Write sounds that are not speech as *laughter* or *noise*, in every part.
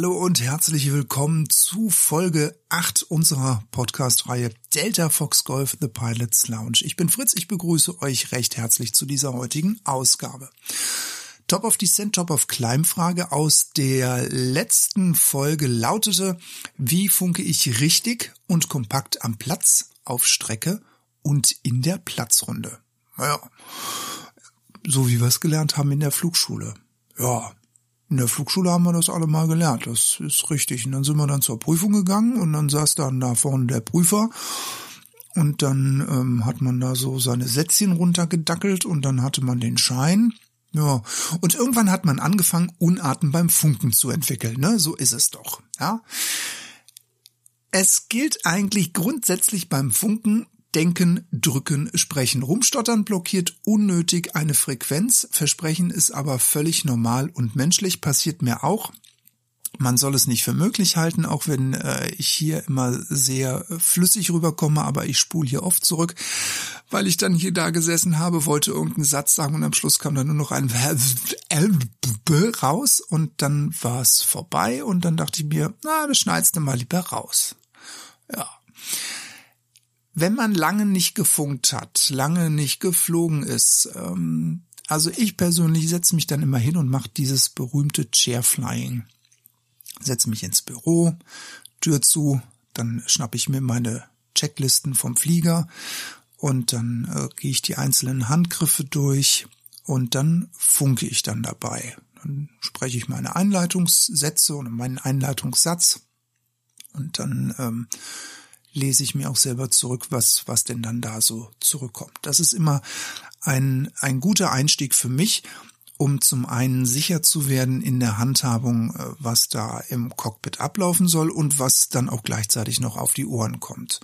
Hallo und herzlich willkommen zu Folge 8 unserer Podcast-Reihe Delta Fox Golf The Pilots Lounge. Ich bin Fritz, ich begrüße euch recht herzlich zu dieser heutigen Ausgabe. Top of Descent, Top of Climb Frage aus der letzten Folge lautete, wie funke ich richtig und kompakt am Platz, auf Strecke und in der Platzrunde? Naja, so wie wir es gelernt haben in der Flugschule. Ja, in der Flugschule haben wir das alle mal gelernt, das ist richtig. Und dann sind wir dann zur Prüfung gegangen und dann saß dann da vorne der Prüfer und dann ähm, hat man da so seine Sätzchen runtergedackelt und dann hatte man den Schein. Ja, und irgendwann hat man angefangen, Unarten beim Funken zu entwickeln, ne? So ist es doch, ja. Es gilt eigentlich grundsätzlich beim Funken Denken, drücken, sprechen. Rumstottern blockiert unnötig eine Frequenz. Versprechen ist aber völlig normal und menschlich, passiert mir auch. Man soll es nicht für möglich halten, auch wenn äh, ich hier immer sehr flüssig rüberkomme, aber ich spule hier oft zurück, weil ich dann hier da gesessen habe, wollte irgendeinen Satz sagen und am Schluss kam dann nur noch ein *laughs* raus und dann war es vorbei und dann dachte ich mir, na, das schneidest du mal lieber raus. Ja. Wenn man lange nicht gefunkt hat, lange nicht geflogen ist, ähm, also ich persönlich setze mich dann immer hin und mache dieses berühmte Chairflying. Setze mich ins Büro, Tür zu, dann schnappe ich mir meine Checklisten vom Flieger und dann äh, gehe ich die einzelnen Handgriffe durch und dann funke ich dann dabei. Dann spreche ich meine Einleitungssätze und meinen Einleitungssatz und dann ähm, lese ich mir auch selber zurück, was, was denn dann da so zurückkommt. Das ist immer ein, ein guter Einstieg für mich, um zum einen sicher zu werden in der Handhabung, äh, was da im Cockpit ablaufen soll und was dann auch gleichzeitig noch auf die Ohren kommt.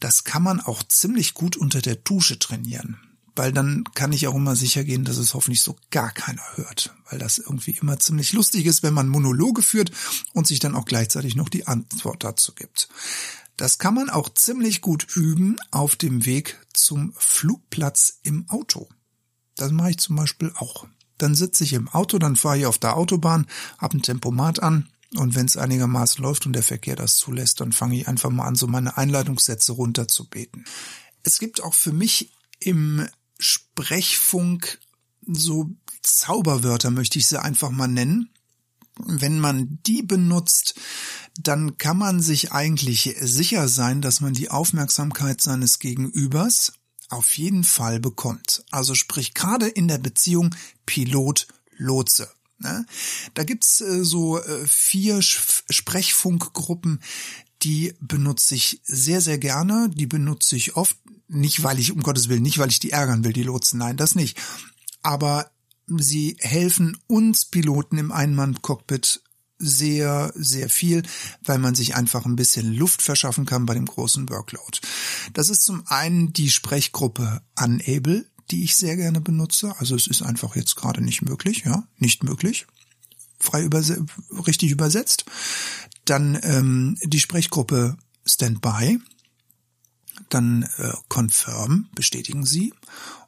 Das kann man auch ziemlich gut unter der Dusche trainieren weil dann kann ich auch immer sicher gehen, dass es hoffentlich so gar keiner hört, weil das irgendwie immer ziemlich lustig ist, wenn man Monologe führt und sich dann auch gleichzeitig noch die Antwort dazu gibt. Das kann man auch ziemlich gut üben auf dem Weg zum Flugplatz im Auto. Das mache ich zum Beispiel auch. Dann sitze ich im Auto, dann fahre ich auf der Autobahn, habe ein Tempomat an und wenn es einigermaßen läuft und der Verkehr das zulässt, dann fange ich einfach mal an, so meine Einleitungssätze runterzubeten. Es gibt auch für mich im Sprechfunk so Zauberwörter, möchte ich sie einfach mal nennen. Wenn man die benutzt, dann kann man sich eigentlich sicher sein, dass man die Aufmerksamkeit seines Gegenübers auf jeden Fall bekommt. Also sprich gerade in der Beziehung Pilot-Lotse. Ne? Da gibt's äh, so äh, vier Sprechfunkgruppen, die benutze ich sehr, sehr gerne. Die benutze ich oft. Nicht, weil ich, um Gottes Willen, nicht, weil ich die ärgern will, die Lotsen. Nein, das nicht. Aber sie helfen uns Piloten im Einmann-Cockpit sehr, sehr viel, weil man sich einfach ein bisschen Luft verschaffen kann bei dem großen Workload. Das ist zum einen die Sprechgruppe Unable, die ich sehr gerne benutze. Also es ist einfach jetzt gerade nicht möglich, ja, nicht möglich. Frei überse richtig übersetzt. Dann ähm, die Sprechgruppe Standby. Dann äh, Confirm, bestätigen Sie.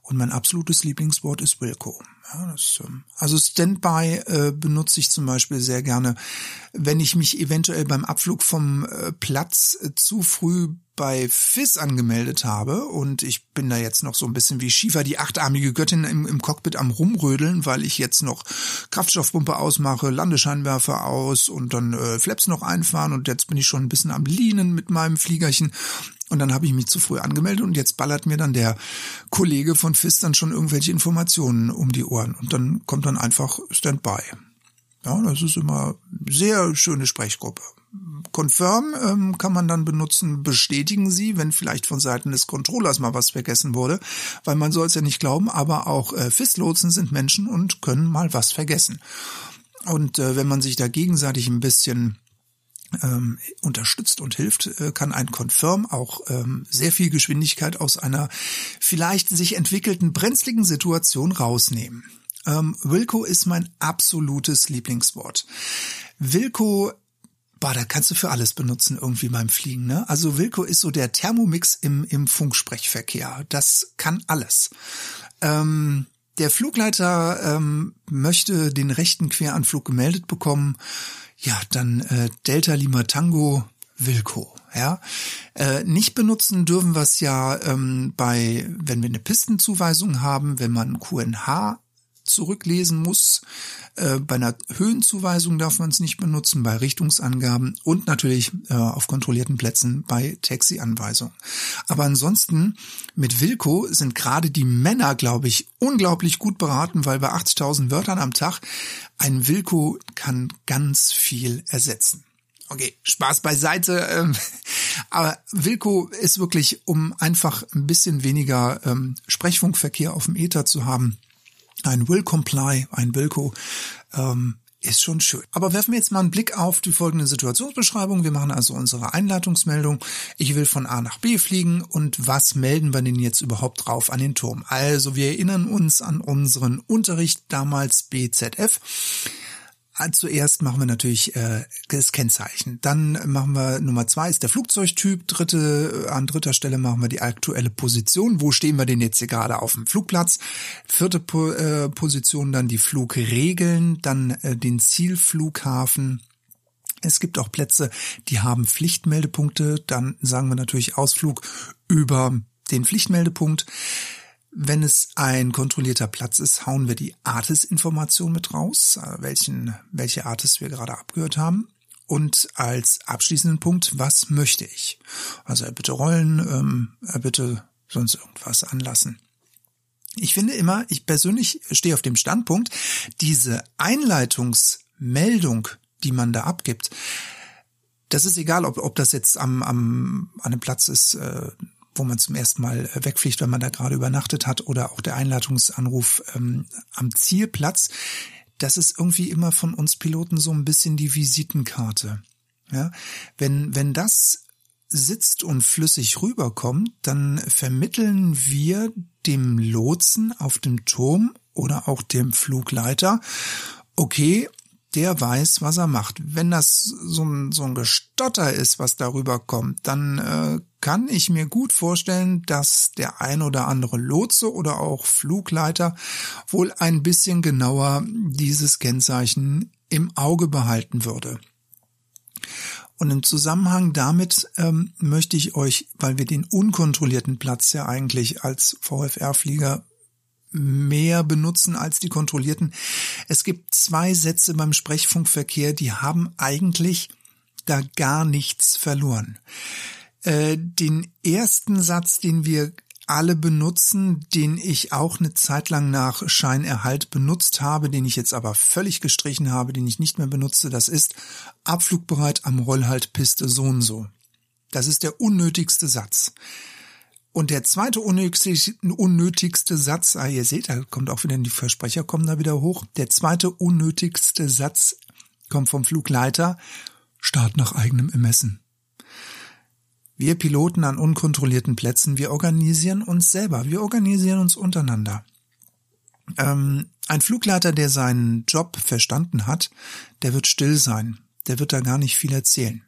Und mein absolutes Lieblingswort ist Wilco. Ja, das, ähm, also Standby äh, benutze ich zum Beispiel sehr gerne, wenn ich mich eventuell beim Abflug vom äh, Platz äh, zu früh bei FIS angemeldet habe und ich bin da jetzt noch so ein bisschen wie Shiva, die achtarmige Göttin im, im Cockpit am rumrödeln, weil ich jetzt noch Kraftstoffpumpe ausmache, Landescheinwerfer aus und dann äh, Flaps noch einfahren und jetzt bin ich schon ein bisschen am Leanen mit meinem Fliegerchen und dann habe ich mich zu früh angemeldet und jetzt ballert mir dann der Kollege von FIS dann schon irgendwelche Informationen um die Ohren und dann kommt dann einfach Standby. Ja, das ist immer sehr schöne Sprechgruppe. Confirm ähm, kann man dann benutzen, bestätigen Sie, wenn vielleicht von Seiten des Controllers mal was vergessen wurde, weil man soll es ja nicht glauben, aber auch äh, FIS-Lotsen sind Menschen und können mal was vergessen. Und äh, wenn man sich da gegenseitig ein bisschen ähm, unterstützt und hilft, äh, kann ein Confirm auch ähm, sehr viel Geschwindigkeit aus einer vielleicht sich entwickelten brenzligen Situation rausnehmen. Ähm, Wilco ist mein absolutes Lieblingswort. Wilco Boah, da kannst du für alles benutzen irgendwie beim Fliegen. Ne? Also Wilco ist so der Thermomix im, im Funksprechverkehr. Das kann alles. Ähm, der Flugleiter ähm, möchte den rechten Queranflug gemeldet bekommen Ja, dann äh, Delta Lima Tango Wilco. Ja, äh, nicht benutzen dürfen wir es ja ähm, bei, wenn wir eine Pistenzuweisung haben, wenn man QNH zurücklesen muss. Äh, bei einer Höhenzuweisung darf man es nicht benutzen, bei Richtungsangaben und natürlich äh, auf kontrollierten Plätzen bei Taxi-Anweisungen. Aber ansonsten mit Wilco sind gerade die Männer, glaube ich, unglaublich gut beraten, weil bei 80.000 Wörtern am Tag ein Wilco kann ganz viel ersetzen. Okay, Spaß beiseite. Ähm, *laughs* aber Wilco ist wirklich, um einfach ein bisschen weniger ähm, Sprechfunkverkehr auf dem Ether zu haben, ein Will Comply, ein Wilco, ähm, ist schon schön. Aber werfen wir jetzt mal einen Blick auf die folgende Situationsbeschreibung. Wir machen also unsere Einleitungsmeldung. Ich will von A nach B fliegen und was melden wir denn jetzt überhaupt drauf an den Turm? Also wir erinnern uns an unseren Unterricht damals BZF. Ah, zuerst machen wir natürlich äh, das Kennzeichen. Dann machen wir Nummer zwei ist der Flugzeugtyp. Dritte, an dritter Stelle machen wir die aktuelle Position. Wo stehen wir denn jetzt hier gerade auf dem Flugplatz? Vierte po äh, Position dann die Flugregeln, dann äh, den Zielflughafen. Es gibt auch Plätze, die haben Pflichtmeldepunkte. Dann sagen wir natürlich Ausflug über den Pflichtmeldepunkt. Wenn es ein kontrollierter Platz ist, hauen wir die Artis-Information mit raus, äh, welchen, welche Artis wir gerade abgehört haben. Und als abschließenden Punkt, was möchte ich? Also er bitte rollen, ähm, er bitte sonst irgendwas anlassen. Ich finde immer, ich persönlich stehe auf dem Standpunkt, diese Einleitungsmeldung, die man da abgibt, das ist egal, ob, ob das jetzt am, am, an einem Platz ist, äh, wo man zum ersten Mal äh, wegfliegt, wenn man da gerade übernachtet hat, oder auch der Einladungsanruf ähm, am Zielplatz, das ist irgendwie immer von uns Piloten so ein bisschen die Visitenkarte. Ja, wenn, wenn das sitzt und flüssig rüberkommt, dann vermitteln wir dem Lotsen auf dem Turm oder auch dem Flugleiter, okay, der weiß, was er macht. Wenn das so ein, so ein Gestotter ist, was darüber kommt, dann äh, kann ich mir gut vorstellen, dass der ein oder andere Lotse oder auch Flugleiter wohl ein bisschen genauer dieses Kennzeichen im Auge behalten würde. Und im Zusammenhang damit ähm, möchte ich euch, weil wir den unkontrollierten Platz ja eigentlich als VFR-Flieger mehr benutzen als die kontrollierten. Es gibt zwei Sätze beim Sprechfunkverkehr, die haben eigentlich da gar nichts verloren. Äh, den ersten Satz, den wir alle benutzen, den ich auch eine Zeit lang nach Scheinerhalt benutzt habe, den ich jetzt aber völlig gestrichen habe, den ich nicht mehr benutze, das ist abflugbereit am Rollhaltpiste so und so. Das ist der unnötigste Satz. Und der zweite unnötigste, Satz, ah, ihr seht, da kommt auch wieder die Versprecher kommen da wieder hoch. Der zweite unnötigste Satz kommt vom Flugleiter. Start nach eigenem Ermessen. Wir Piloten an unkontrollierten Plätzen, wir organisieren uns selber, wir organisieren uns untereinander. Ähm, ein Flugleiter, der seinen Job verstanden hat, der wird still sein, der wird da gar nicht viel erzählen.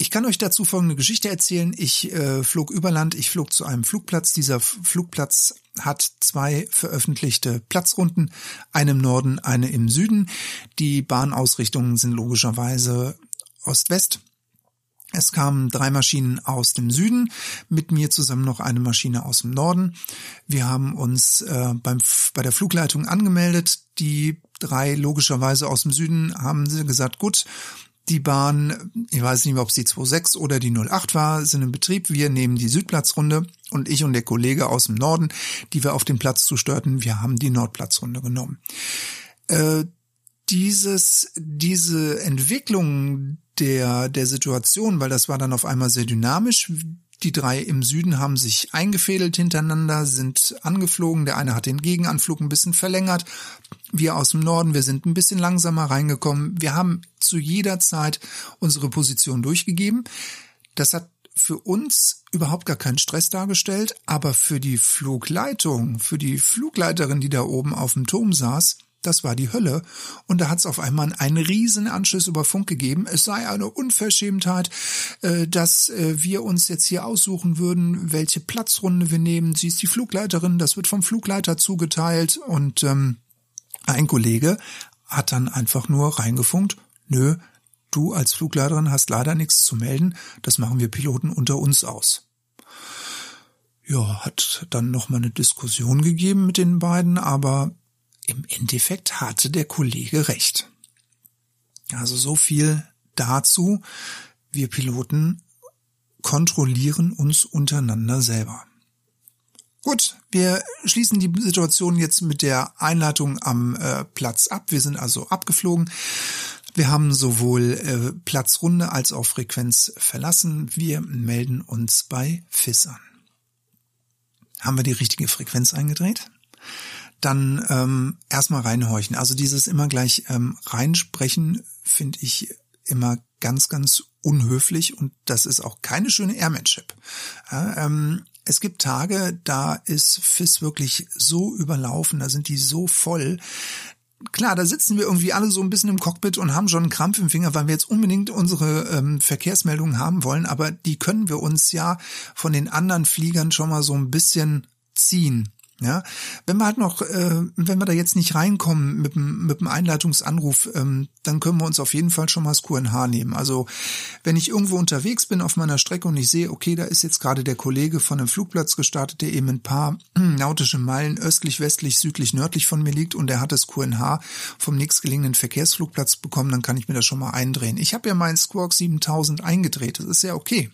Ich kann euch dazu folgende Geschichte erzählen. Ich äh, flog über Land, ich flog zu einem Flugplatz. Dieser Flugplatz hat zwei veröffentlichte Platzrunden, eine im Norden, eine im Süden. Die Bahnausrichtungen sind logischerweise Ost-West. Es kamen drei Maschinen aus dem Süden, mit mir zusammen noch eine Maschine aus dem Norden. Wir haben uns äh, beim, bei der Flugleitung angemeldet. Die drei logischerweise aus dem Süden haben sie gesagt, gut, die Bahn, ich weiß nicht mehr, ob es die 26 oder die 08 war, sind im Betrieb. Wir nehmen die Südplatzrunde und ich und der Kollege aus dem Norden, die wir auf den Platz zustörten, wir haben die Nordplatzrunde genommen. Äh, dieses, diese Entwicklung der, der Situation, weil das war dann auf einmal sehr dynamisch, die drei im Süden haben sich eingefädelt hintereinander, sind angeflogen. Der eine hat den Gegenanflug ein bisschen verlängert. Wir aus dem Norden, wir sind ein bisschen langsamer reingekommen. Wir haben zu jeder Zeit unsere Position durchgegeben. Das hat für uns überhaupt gar keinen Stress dargestellt, aber für die Flugleitung, für die Flugleiterin, die da oben auf dem Turm saß, das war die Hölle. Und da hat es auf einmal einen riesen Anschluss über Funk gegeben. Es sei eine Unverschämtheit, äh, dass äh, wir uns jetzt hier aussuchen würden, welche Platzrunde wir nehmen. Sie ist die Flugleiterin, das wird vom Flugleiter zugeteilt. Und ähm, ein Kollege hat dann einfach nur reingefunkt, nö, du als Flugleiterin hast leider nichts zu melden, das machen wir Piloten unter uns aus. Ja, hat dann noch mal eine Diskussion gegeben mit den beiden, aber im Endeffekt hatte der Kollege recht. Also so viel dazu. Wir Piloten kontrollieren uns untereinander selber. Gut, wir schließen die Situation jetzt mit der Einleitung am äh, Platz ab. Wir sind also abgeflogen. Wir haben sowohl äh, Platzrunde als auch Frequenz verlassen. Wir melden uns bei FIS an. Haben wir die richtige Frequenz eingedreht? Dann ähm, erstmal reinhorchen. Also dieses immer gleich ähm, reinsprechen finde ich immer ganz, ganz unhöflich und das ist auch keine schöne Airmanship. Ja, ähm, es gibt Tage, da ist FIS wirklich so überlaufen, da sind die so voll. Klar, da sitzen wir irgendwie alle so ein bisschen im Cockpit und haben schon einen Krampf im Finger, weil wir jetzt unbedingt unsere ähm, Verkehrsmeldungen haben wollen, aber die können wir uns ja von den anderen Fliegern schon mal so ein bisschen ziehen. Ja, wenn wir halt noch, äh, wenn wir da jetzt nicht reinkommen mit dem, mit dem Einleitungsanruf, ähm, dann können wir uns auf jeden Fall schon mal das QNH nehmen. Also wenn ich irgendwo unterwegs bin auf meiner Strecke und ich sehe, okay, da ist jetzt gerade der Kollege von einem Flugplatz gestartet, der eben ein paar *clears throat* nautische Meilen östlich, westlich, südlich, nördlich von mir liegt und der hat das QNH vom nächstgelegenen Verkehrsflugplatz bekommen, dann kann ich mir das schon mal eindrehen. Ich habe ja meinen Squawk 7000 eingedreht, das ist ja okay.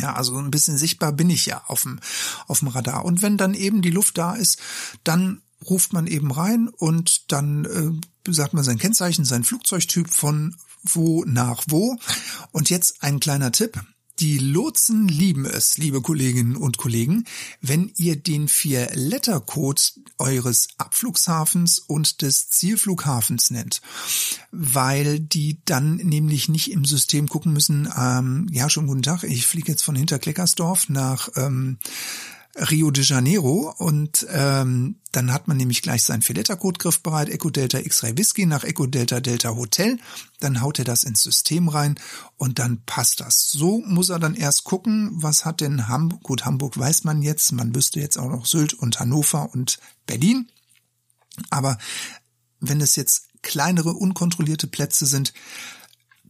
Ja, also ein bisschen sichtbar bin ich ja auf dem, auf dem Radar. Und wenn dann eben die Luft da ist, dann ruft man eben rein und dann äh, sagt man sein Kennzeichen, sein Flugzeugtyp von wo nach wo. Und jetzt ein kleiner Tipp. Die Lotsen lieben es, liebe Kolleginnen und Kollegen, wenn ihr den Vier-Letter-Code eures Abflugshafens und des Zielflughafens nennt, weil die dann nämlich nicht im System gucken müssen, ähm, ja, schon guten Tag, ich fliege jetzt von Hinterkleckersdorf nach ähm, Rio de Janeiro und ähm, dann hat man nämlich gleich seinen Filetta-Code griffbereit, Echo Delta X-Ray Whisky nach Echo Delta Delta Hotel, dann haut er das ins System rein und dann passt das. So muss er dann erst gucken, was hat denn Hamburg, gut, Hamburg weiß man jetzt, man wüsste jetzt auch noch Sylt und Hannover und Berlin, aber wenn es jetzt kleinere, unkontrollierte Plätze sind,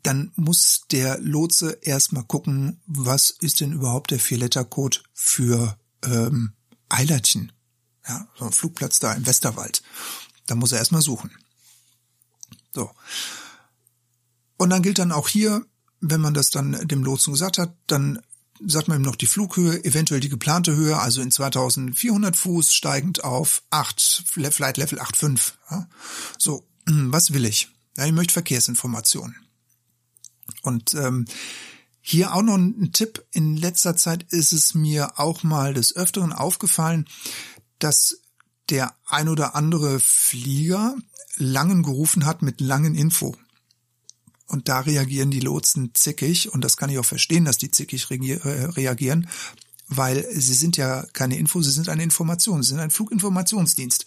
dann muss der Lotse erstmal gucken, was ist denn überhaupt der Vier-Letter-Code für ähm, Eilertchen. Ja, so ein Flugplatz da im Westerwald. Da muss er erstmal suchen. So. Und dann gilt dann auch hier, wenn man das dann dem Lotsen gesagt hat, dann sagt man ihm noch die Flughöhe, eventuell die geplante Höhe, also in 2400 Fuß steigend auf 8, Flight Level 8,5. Ja. So, *clears throat* was will ich? Ja, ich möchte Verkehrsinformationen. Und ähm, hier auch noch ein Tipp. In letzter Zeit ist es mir auch mal des Öfteren aufgefallen, dass der ein oder andere Flieger langen gerufen hat mit langen Info. Und da reagieren die Lotsen zickig. Und das kann ich auch verstehen, dass die zickig äh, reagieren, weil sie sind ja keine Info, sie sind eine Information, sie sind ein Fluginformationsdienst.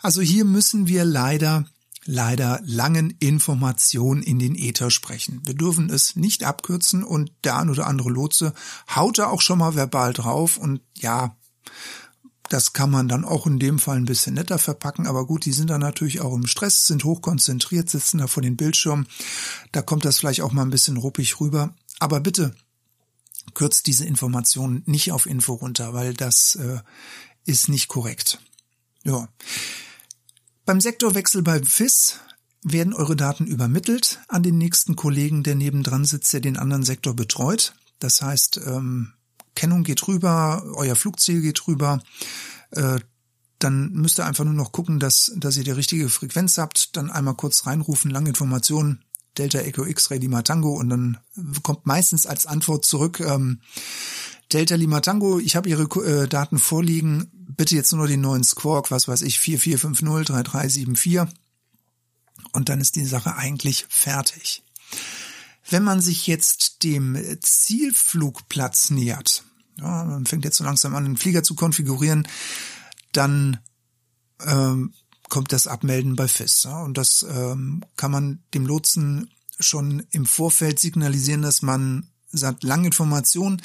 Also hier müssen wir leider leider langen Informationen in den Äther sprechen. Wir dürfen es nicht abkürzen und der ein oder andere Lotse haut da auch schon mal verbal drauf und ja, das kann man dann auch in dem Fall ein bisschen netter verpacken, aber gut, die sind dann natürlich auch im Stress, sind hochkonzentriert, sitzen da vor den Bildschirmen. Da kommt das vielleicht auch mal ein bisschen ruppig rüber. Aber bitte kürzt diese Informationen nicht auf Info runter, weil das äh, ist nicht korrekt. Ja. Beim Sektorwechsel beim FIS werden eure Daten übermittelt an den nächsten Kollegen, der nebendran sitzt, der den anderen Sektor betreut. Das heißt, ähm, Kennung geht rüber, euer Flugziel geht rüber. Äh, dann müsst ihr einfach nur noch gucken, dass, dass ihr die richtige Frequenz habt. Dann einmal kurz reinrufen, lange Informationen, Delta Echo X-Ray Lima Tango und dann kommt meistens als Antwort zurück, ähm, Delta Lima Tango, ich habe Ihre äh, Daten vorliegen, bitte jetzt nur den neuen Squawk, was weiß ich, 44503374 und dann ist die Sache eigentlich fertig. Wenn man sich jetzt dem Zielflugplatz nähert, ja, man fängt jetzt so langsam an, den Flieger zu konfigurieren, dann ähm, kommt das Abmelden bei FIS. Ja, und das ähm, kann man dem Lotsen schon im Vorfeld signalisieren, dass man sagt, lange Information,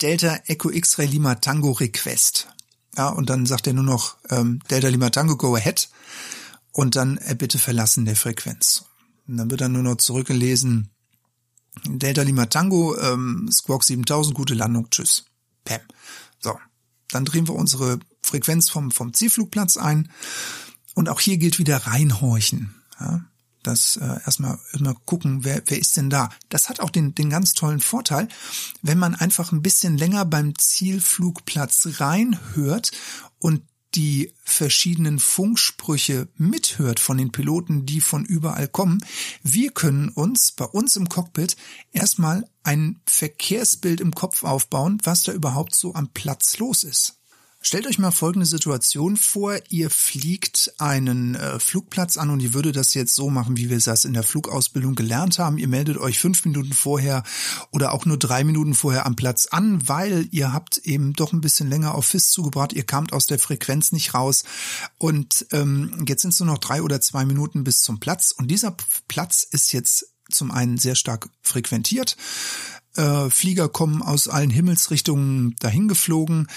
Delta Echo X-Ray Lima Tango Request. Ja, und dann sagt er nur noch ähm, Delta Lima Tango Go Ahead und dann äh, bitte verlassen der Frequenz. Und dann wird dann nur noch zurückgelesen, Delta Lima Tango, ähm, Squawk 7000, gute Landung, tschüss. Pam. So, dann drehen wir unsere Frequenz vom, vom Zielflugplatz ein. Und auch hier gilt wieder reinhorchen. Ja? Das äh, erstmal immer gucken, wer, wer ist denn da. Das hat auch den, den ganz tollen Vorteil, wenn man einfach ein bisschen länger beim Zielflugplatz reinhört und die verschiedenen Funksprüche mithört von den Piloten, die von überall kommen. Wir können uns bei uns im Cockpit erstmal ein Verkehrsbild im Kopf aufbauen, was da überhaupt so am Platz los ist. Stellt euch mal folgende Situation vor. Ihr fliegt einen äh, Flugplatz an und ihr würdet das jetzt so machen, wie wir das in der Flugausbildung gelernt haben. Ihr meldet euch fünf Minuten vorher oder auch nur drei Minuten vorher am Platz an, weil ihr habt eben doch ein bisschen länger auf FIS zugebracht. Ihr kamt aus der Frequenz nicht raus und ähm, jetzt sind es nur noch drei oder zwei Minuten bis zum Platz und dieser Platz ist jetzt zum einen sehr stark frequentiert. Äh, Flieger kommen aus allen Himmelsrichtungen dahin geflogen.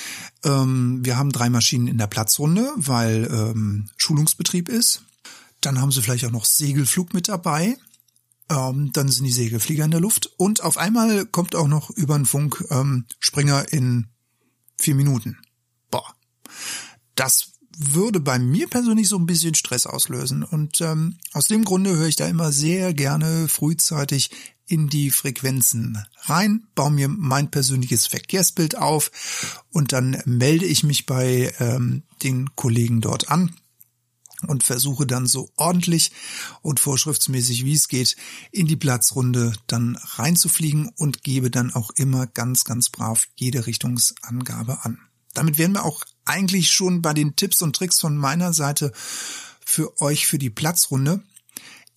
Ähm, wir haben drei Maschinen in der Platzrunde, weil ähm, Schulungsbetrieb ist. Dann haben sie vielleicht auch noch Segelflug mit dabei. Ähm, dann sind die Segelflieger in der Luft. Und auf einmal kommt auch noch über den Funk ähm, Springer in vier Minuten. Boah. Das würde bei mir persönlich so ein bisschen Stress auslösen. Und ähm, aus dem Grunde höre ich da immer sehr gerne frühzeitig in die Frequenzen rein, baue mir mein persönliches Verkehrsbild auf und dann melde ich mich bei ähm, den Kollegen dort an und versuche dann so ordentlich und vorschriftsmäßig wie es geht in die Platzrunde dann reinzufliegen und gebe dann auch immer ganz, ganz brav jede Richtungsangabe an. Damit wären wir auch eigentlich schon bei den Tipps und Tricks von meiner Seite für euch für die Platzrunde.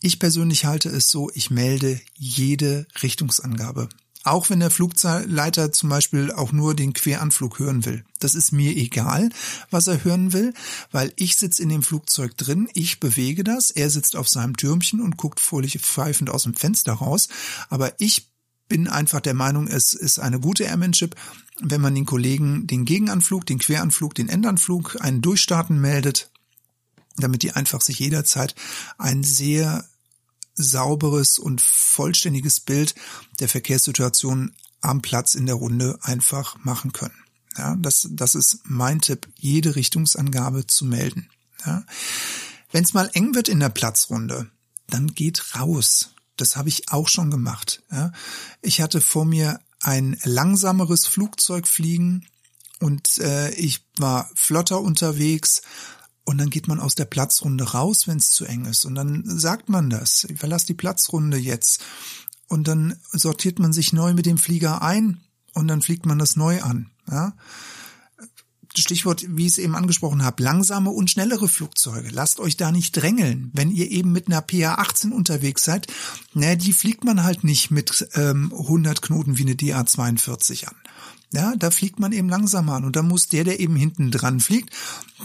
Ich persönlich halte es so, ich melde jede Richtungsangabe. Auch wenn der Flugleiter zum Beispiel auch nur den Queranflug hören will. Das ist mir egal, was er hören will, weil ich sitze in dem Flugzeug drin, ich bewege das, er sitzt auf seinem Türmchen und guckt fröhlich pfeifend aus dem Fenster raus. Aber ich bin einfach der Meinung, es ist eine gute Airmanship, wenn man den Kollegen den Gegenanflug, den Queranflug, den Endanflug, einen Durchstarten meldet, damit die einfach sich jederzeit ein sehr sauberes und vollständiges Bild der Verkehrssituation am Platz in der Runde einfach machen können. Ja, das, das ist mein Tipp, jede Richtungsangabe zu melden. Ja. Wenn es mal eng wird in der Platzrunde, dann geht raus. Das habe ich auch schon gemacht. Ja. Ich hatte vor mir ein langsameres Flugzeug fliegen und äh, ich war flotter unterwegs, und dann geht man aus der Platzrunde raus, wenn es zu eng ist. Und dann sagt man das. Ich verlasse die Platzrunde jetzt. Und dann sortiert man sich neu mit dem Flieger ein und dann fliegt man das neu an. Ja? Stichwort, wie ich es eben angesprochen habe, langsame und schnellere Flugzeuge. Lasst euch da nicht drängeln. Wenn ihr eben mit einer PA-18 unterwegs seid, na, die fliegt man halt nicht mit ähm, 100 Knoten wie eine DA-42 an. Ja, da fliegt man eben langsamer an. Und da muss der, der eben hinten dran fliegt,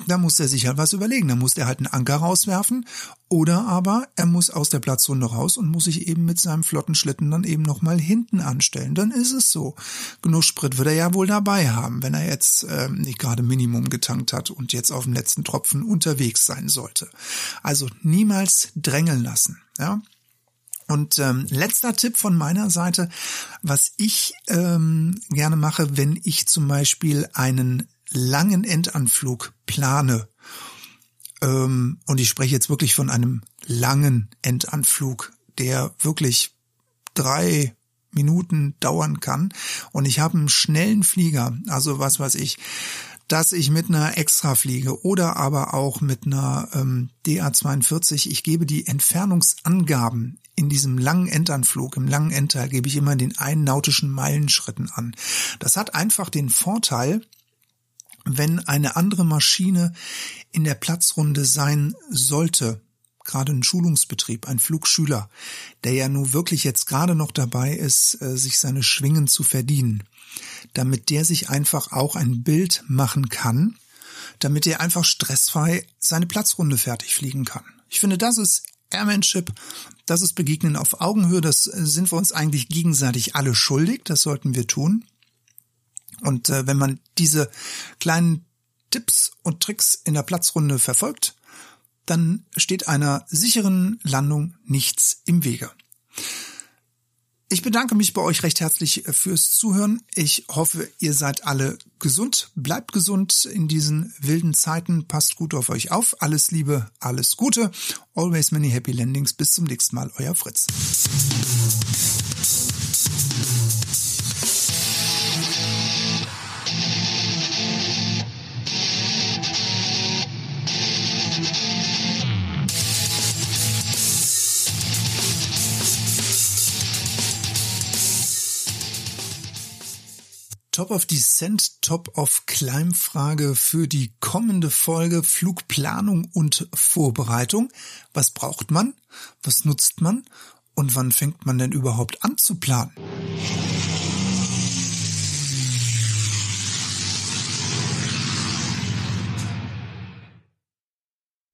da muss er sich halt was überlegen. Da muss er halt einen Anker rauswerfen. Oder aber er muss aus der Platzrunde raus und muss sich eben mit seinem flotten Schlitten dann eben nochmal hinten anstellen. Dann ist es so. Genug Sprit wird er ja wohl dabei haben, wenn er jetzt ähm, nicht gerade Minimum getankt hat und jetzt auf dem letzten Tropfen unterwegs sein sollte. Also niemals drängeln lassen. Ja, und ähm, letzter Tipp von meiner Seite, was ich ähm, gerne mache, wenn ich zum Beispiel einen langen Endanflug plane, ähm, und ich spreche jetzt wirklich von einem langen Endanflug, der wirklich drei Minuten dauern kann, und ich habe einen schnellen Flieger, also was weiß ich, dass ich mit einer Extra fliege oder aber auch mit einer ähm, DA42, ich gebe die Entfernungsangaben in diesem langen Endanflug, im langen Endteil, gebe ich immer den einen nautischen Meilenschritten an. Das hat einfach den Vorteil, wenn eine andere Maschine in der Platzrunde sein sollte, gerade ein Schulungsbetrieb, ein Flugschüler, der ja nun wirklich jetzt gerade noch dabei ist, äh, sich seine Schwingen zu verdienen, damit der sich einfach auch ein Bild machen kann, damit er einfach stressfrei seine Platzrunde fertig fliegen kann. Ich finde, das ist Airmanship, das ist Begegnen auf Augenhöhe, das äh, sind wir uns eigentlich gegenseitig alle schuldig, das sollten wir tun. Und äh, wenn man diese kleinen Tipps und Tricks in der Platzrunde verfolgt, dann steht einer sicheren Landung nichts im Wege. Ich bedanke mich bei euch recht herzlich fürs Zuhören. Ich hoffe, ihr seid alle gesund. Bleibt gesund in diesen wilden Zeiten. Passt gut auf euch auf. Alles Liebe, alles Gute. Always many happy landings. Bis zum nächsten Mal. Euer Fritz. Top of Descent, Top of Climb Frage für die kommende Folge Flugplanung und Vorbereitung. Was braucht man? Was nutzt man? Und wann fängt man denn überhaupt an zu planen?